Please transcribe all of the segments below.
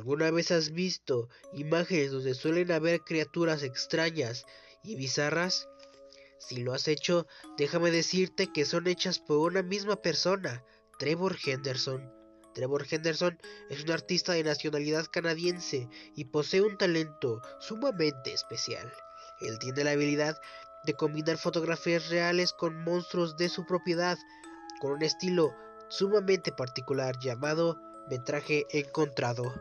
¿Alguna vez has visto imágenes donde suelen haber criaturas extrañas y bizarras? Si lo has hecho, déjame decirte que son hechas por una misma persona, Trevor Henderson. Trevor Henderson es un artista de nacionalidad canadiense y posee un talento sumamente especial. Él tiene la habilidad de combinar fotografías reales con monstruos de su propiedad, con un estilo sumamente particular llamado metraje encontrado.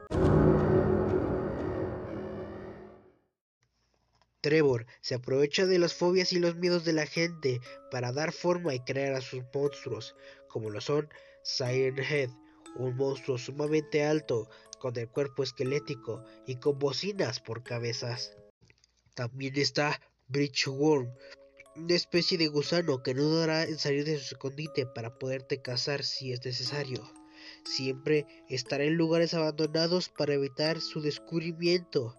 Trevor se aprovecha de las fobias y los miedos de la gente para dar forma y crear a sus monstruos, como lo son Siren Head, un monstruo sumamente alto, con el cuerpo esquelético y con bocinas por cabezas. También está Worm, una especie de gusano que no dará en salir de su escondite para poderte cazar si es necesario. Siempre estará en lugares abandonados para evitar su descubrimiento.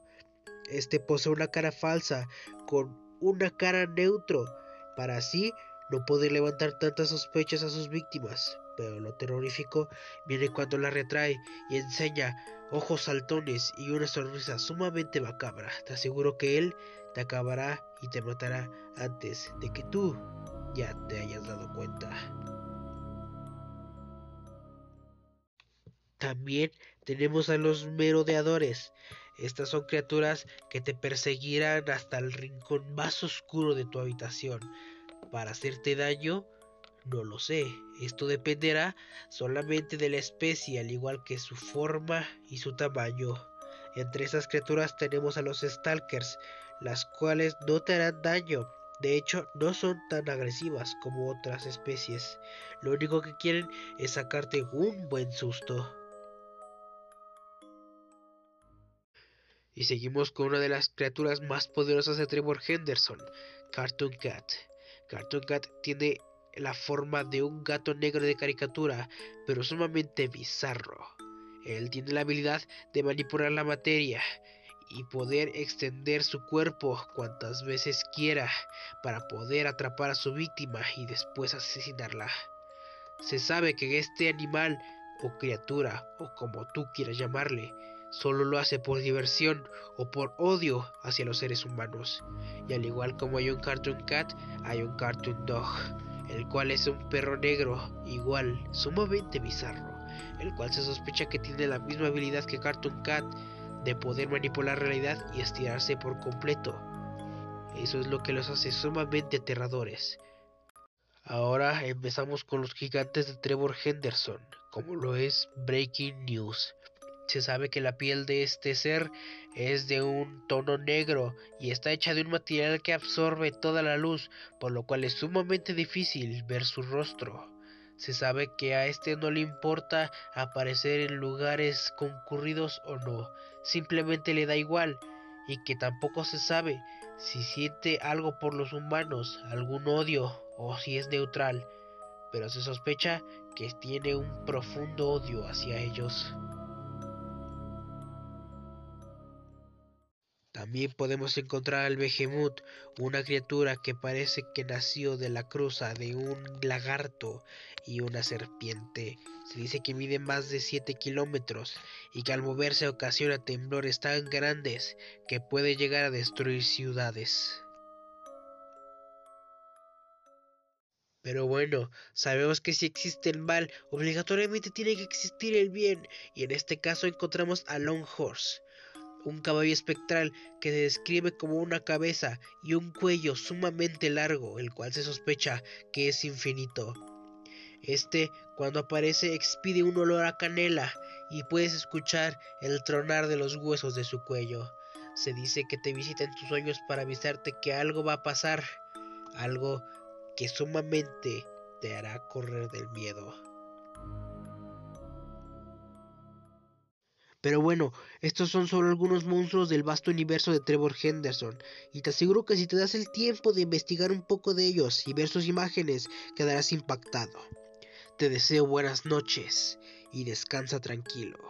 Este posee una cara falsa con una cara neutro para así no poder levantar tantas sospechas a sus víctimas. Pero lo terrorífico viene cuando la retrae y enseña ojos saltones y una sonrisa sumamente macabra. Te aseguro que él te acabará y te matará antes de que tú ya te hayas dado cuenta. También tenemos a los merodeadores. Estas son criaturas que te perseguirán hasta el rincón más oscuro de tu habitación. Para hacerte daño, no lo sé. Esto dependerá solamente de la especie, al igual que su forma y su tamaño. Entre esas criaturas tenemos a los Stalkers, las cuales no te harán daño. De hecho, no son tan agresivas como otras especies. Lo único que quieren es sacarte un buen susto. Y seguimos con una de las criaturas más poderosas de Trevor Henderson, Cartoon Cat. Cartoon Cat tiene la forma de un gato negro de caricatura, pero sumamente bizarro. Él tiene la habilidad de manipular la materia y poder extender su cuerpo cuantas veces quiera para poder atrapar a su víctima y después asesinarla. Se sabe que este animal o criatura o como tú quieras llamarle solo lo hace por diversión o por odio hacia los seres humanos. Y al igual como hay un Cartoon Cat, hay un Cartoon Dog, el cual es un perro negro, igual, sumamente bizarro, el cual se sospecha que tiene la misma habilidad que Cartoon Cat de poder manipular realidad y estirarse por completo. Eso es lo que los hace sumamente aterradores. Ahora empezamos con los gigantes de Trevor Henderson, como lo es Breaking News. Se sabe que la piel de este ser es de un tono negro y está hecha de un material que absorbe toda la luz, por lo cual es sumamente difícil ver su rostro. Se sabe que a este no le importa aparecer en lugares concurridos o no, simplemente le da igual y que tampoco se sabe si siente algo por los humanos, algún odio o si es neutral, pero se sospecha que tiene un profundo odio hacia ellos. También podemos encontrar al Behemoth, una criatura que parece que nació de la cruza de un lagarto y una serpiente. Se dice que mide más de 7 kilómetros y que al moverse ocasiona temblores tan grandes que puede llegar a destruir ciudades. Pero bueno, sabemos que si existe el mal, obligatoriamente tiene que existir el bien, y en este caso encontramos a Longhorse, un caballo espectral que se describe como una cabeza y un cuello sumamente largo, el cual se sospecha que es infinito. Este, cuando aparece, expide un olor a canela y puedes escuchar el tronar de los huesos de su cuello. Se dice que te visita en tus sueños para avisarte que algo va a pasar, algo que sumamente te hará correr del miedo. Pero bueno, estos son solo algunos monstruos del vasto universo de Trevor Henderson, y te aseguro que si te das el tiempo de investigar un poco de ellos y ver sus imágenes, quedarás impactado. Te deseo buenas noches y descansa tranquilo.